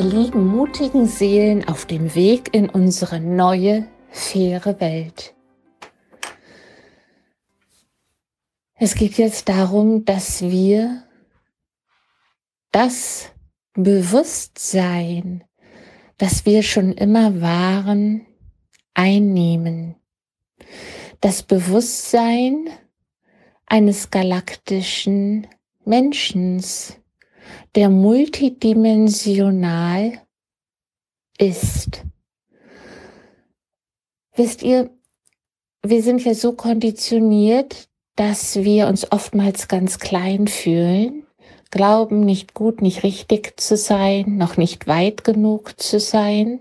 ihr lieben, mutigen Seelen auf dem Weg in unsere neue, faire Welt. Es geht jetzt darum, dass wir das Bewusstsein, das wir schon immer waren, einnehmen. Das Bewusstsein eines galaktischen Menschens, der multidimensional ist. Wisst ihr, wir sind ja so konditioniert, dass wir uns oftmals ganz klein fühlen, glauben nicht gut, nicht richtig zu sein, noch nicht weit genug zu sein.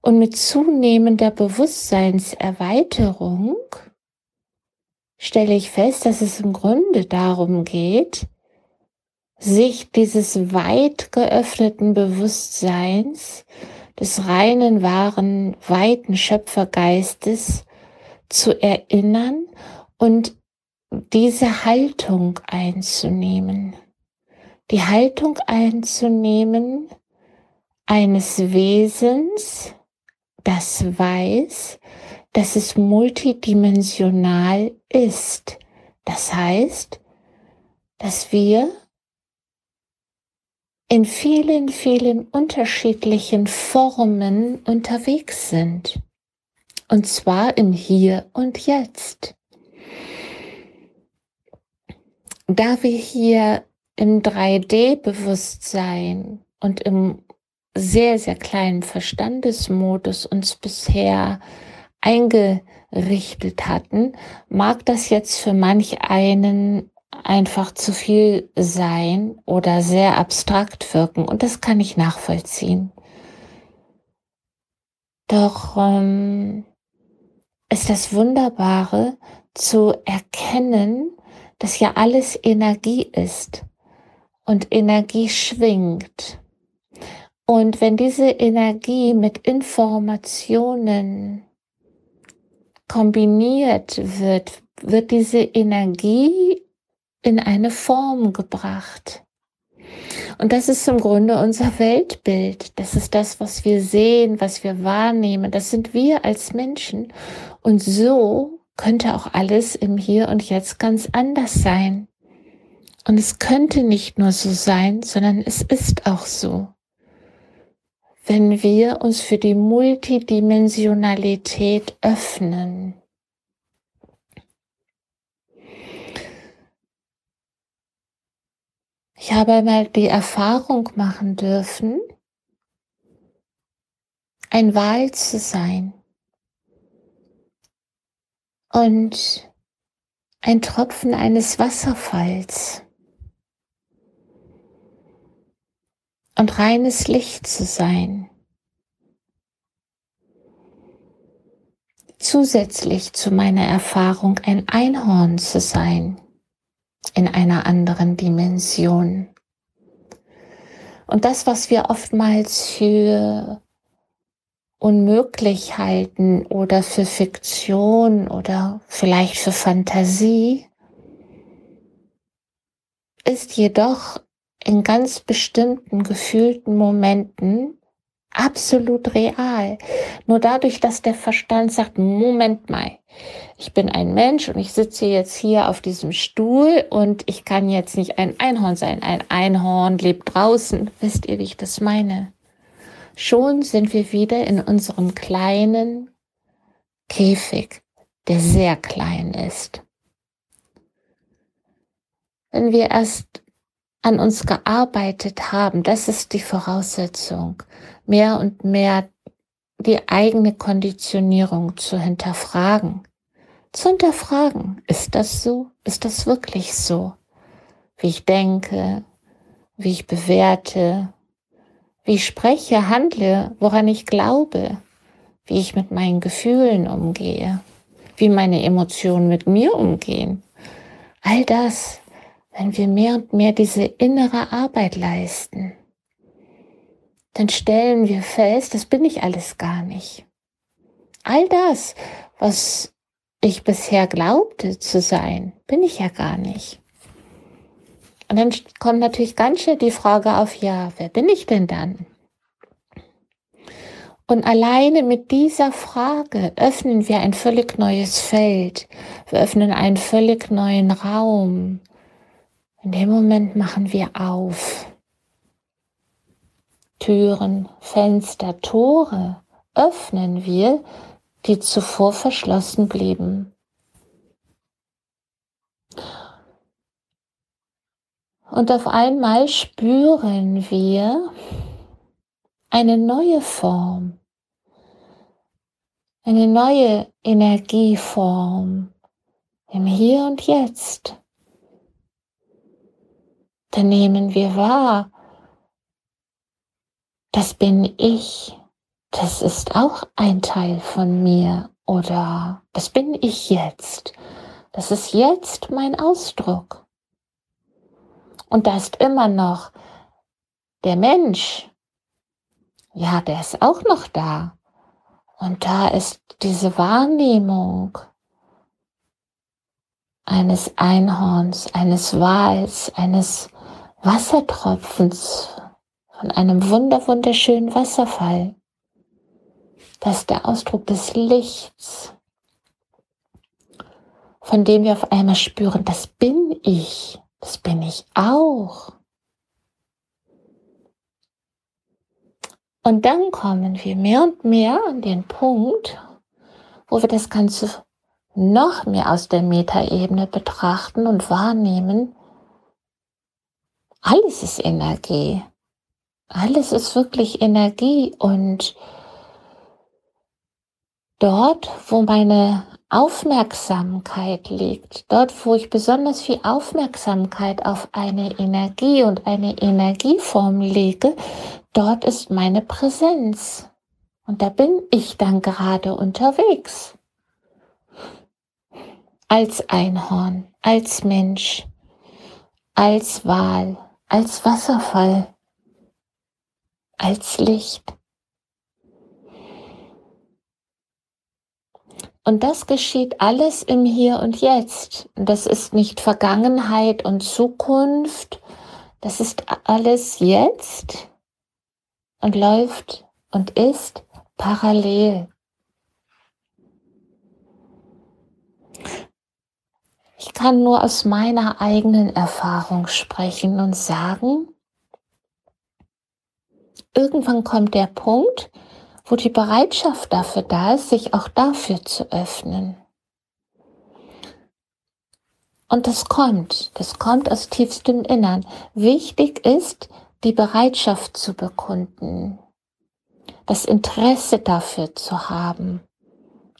Und mit zunehmender Bewusstseinserweiterung stelle ich fest, dass es im Grunde darum geht, sich dieses weit geöffneten Bewusstseins des reinen, wahren, weiten Schöpfergeistes zu erinnern und diese Haltung einzunehmen. Die Haltung einzunehmen eines Wesens, das weiß, dass es multidimensional ist. Das heißt, dass wir in vielen, vielen unterschiedlichen Formen unterwegs sind. Und zwar im Hier und Jetzt. Da wir hier im 3D-Bewusstsein und im sehr, sehr kleinen Verstandesmodus uns bisher eingerichtet hatten, mag das jetzt für manch einen einfach zu viel sein oder sehr abstrakt wirken. Und das kann ich nachvollziehen. Doch ähm, ist das Wunderbare zu erkennen, dass ja alles Energie ist und Energie schwingt. Und wenn diese Energie mit Informationen kombiniert wird, wird diese Energie in eine Form gebracht. Und das ist im Grunde unser Weltbild. Das ist das, was wir sehen, was wir wahrnehmen. Das sind wir als Menschen. Und so könnte auch alles im Hier und Jetzt ganz anders sein. Und es könnte nicht nur so sein, sondern es ist auch so. Wenn wir uns für die Multidimensionalität öffnen. Ich habe einmal die Erfahrung machen dürfen, ein Wal zu sein. Und ein Tropfen eines Wasserfalls. Und reines Licht zu sein. Zusätzlich zu meiner Erfahrung ein Einhorn zu sein in einer anderen Dimension. Und das, was wir oftmals für unmöglich halten oder für Fiktion oder vielleicht für Fantasie, ist jedoch in ganz bestimmten gefühlten Momenten absolut real. Nur dadurch, dass der Verstand sagt, Moment mal, ich bin ein Mensch und ich sitze jetzt hier auf diesem Stuhl und ich kann jetzt nicht ein Einhorn sein. Ein Einhorn lebt draußen. Wisst ihr, wie ich das meine? Schon sind wir wieder in unserem kleinen Käfig, der sehr klein ist. Wenn wir erst an uns gearbeitet haben, das ist die Voraussetzung, mehr und mehr die eigene Konditionierung zu hinterfragen. Zu hinterfragen, ist das so? Ist das wirklich so? Wie ich denke, wie ich bewerte, wie ich spreche, handle, woran ich glaube, wie ich mit meinen Gefühlen umgehe, wie meine Emotionen mit mir umgehen. All das, wenn wir mehr und mehr diese innere Arbeit leisten dann stellen wir fest, das bin ich alles gar nicht. All das, was ich bisher glaubte zu sein, bin ich ja gar nicht. Und dann kommt natürlich ganz schön die Frage auf, ja, wer bin ich denn dann? Und alleine mit dieser Frage öffnen wir ein völlig neues Feld. Wir öffnen einen völlig neuen Raum. In dem Moment machen wir auf. Türen, Fenster, Tore öffnen wir, die zuvor verschlossen blieben. Und auf einmal spüren wir eine neue Form, eine neue Energieform im Hier und Jetzt. Da nehmen wir wahr, das bin ich, das ist auch ein Teil von mir oder das bin ich jetzt, das ist jetzt mein Ausdruck. Und da ist immer noch der Mensch, ja, der ist auch noch da. Und da ist diese Wahrnehmung eines Einhorns, eines Wals, eines Wassertropfens von einem wunder wunderschönen Wasserfall. Das ist der Ausdruck des Lichts, von dem wir auf einmal spüren, das bin ich, das bin ich auch. Und dann kommen wir mehr und mehr an den Punkt, wo wir das Ganze noch mehr aus der Metaebene betrachten und wahrnehmen, alles ist Energie. Alles ist wirklich Energie und dort, wo meine Aufmerksamkeit liegt, dort, wo ich besonders viel Aufmerksamkeit auf eine Energie und eine Energieform lege, dort ist meine Präsenz. Und da bin ich dann gerade unterwegs. Als Einhorn, als Mensch, als Wal, als Wasserfall, als Licht. Und das geschieht alles im Hier und Jetzt. Das ist nicht Vergangenheit und Zukunft. Das ist alles jetzt und läuft und ist parallel. Ich kann nur aus meiner eigenen Erfahrung sprechen und sagen, irgendwann kommt der Punkt, wo die Bereitschaft dafür da ist, sich auch dafür zu öffnen. Und das kommt, das kommt aus tiefstem Innern. Wichtig ist, die Bereitschaft zu bekunden, das Interesse dafür zu haben.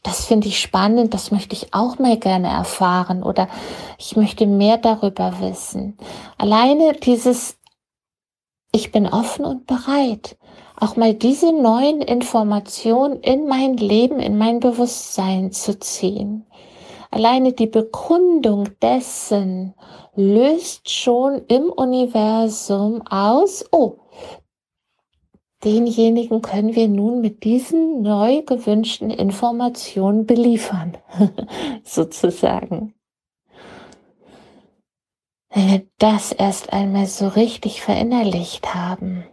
Das finde ich spannend, das möchte ich auch mal gerne erfahren oder ich möchte mehr darüber wissen. Alleine dieses, ich bin offen und bereit, auch mal diese neuen Informationen in mein Leben, in mein Bewusstsein zu ziehen. Alleine die Bekundung dessen löst schon im Universum aus, oh, denjenigen können wir nun mit diesen neu gewünschten Informationen beliefern, sozusagen. Wenn wir das erst einmal so richtig verinnerlicht haben.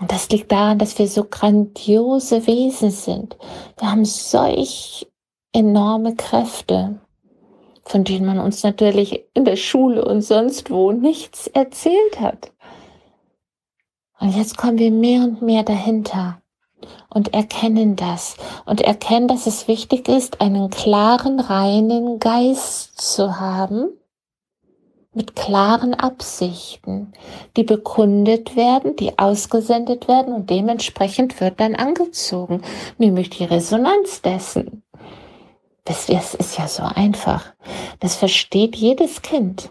Und das liegt daran, dass wir so grandiose Wesen sind. Wir haben solch enorme Kräfte von denen man uns natürlich in der Schule und sonst wo nichts erzählt hat. Und jetzt kommen wir mehr und mehr dahinter und erkennen das und erkennen, dass es wichtig ist, einen klaren, reinen Geist zu haben mit klaren Absichten, die bekundet werden, die ausgesendet werden und dementsprechend wird dann angezogen, nämlich die Resonanz dessen. Das, ist ja so einfach. Das versteht jedes Kind.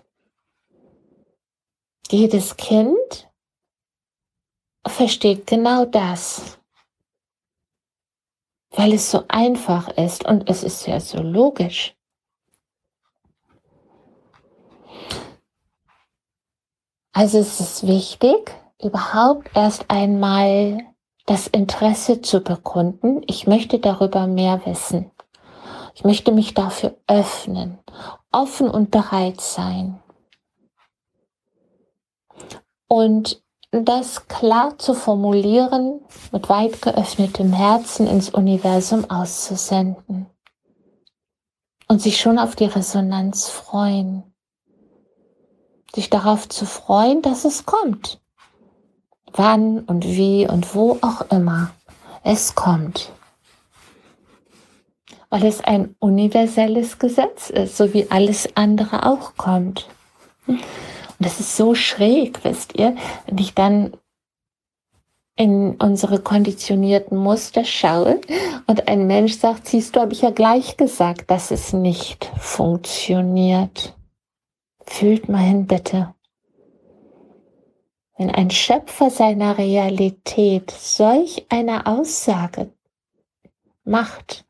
Jedes Kind versteht genau das, weil es so einfach ist und es ist ja so logisch. Also es ist wichtig, überhaupt erst einmal das Interesse zu bekunden. Ich möchte darüber mehr wissen. Ich möchte mich dafür öffnen, offen und bereit sein. Und das klar zu formulieren, mit weit geöffnetem Herzen ins Universum auszusenden. Und sich schon auf die Resonanz freuen. Sich darauf zu freuen, dass es kommt. Wann und wie und wo auch immer. Es kommt. Weil es ein universelles Gesetz ist, so wie alles andere auch kommt. Und das ist so schräg, wisst ihr, wenn ich dann in unsere konditionierten Muster schaue und ein Mensch sagt, siehst du, habe ich ja gleich gesagt, dass es nicht funktioniert. Fühlt mal hin, bitte. Wenn ein Schöpfer seiner Realität solch eine Aussage macht,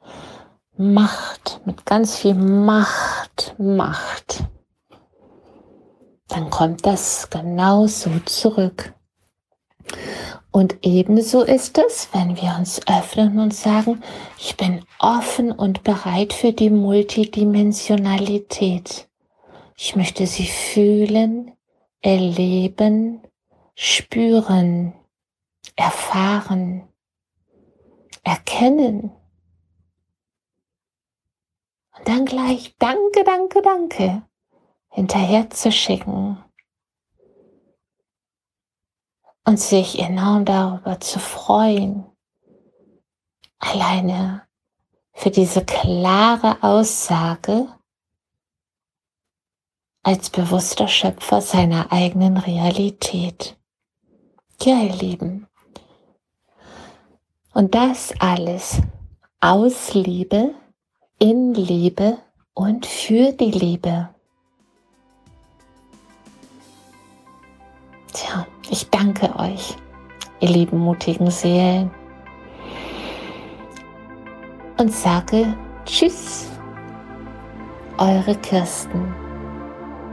Macht, mit ganz viel Macht, Macht, dann kommt das genauso zurück. Und ebenso ist es, wenn wir uns öffnen und sagen, ich bin offen und bereit für die Multidimensionalität. Ich möchte sie fühlen, erleben, spüren, erfahren, erkennen. Und dann gleich Danke, Danke, Danke hinterher zu schicken und sich enorm darüber zu freuen, alleine für diese klare Aussage als bewusster Schöpfer seiner eigenen Realität. Ja, ihr Lieben. Und das alles aus Liebe, in Liebe und für die Liebe. Tja, ich danke euch, ihr lieben mutigen Seelen. Und sage Tschüss, eure Kirsten.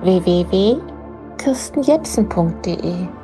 www.kirstenjepsen.de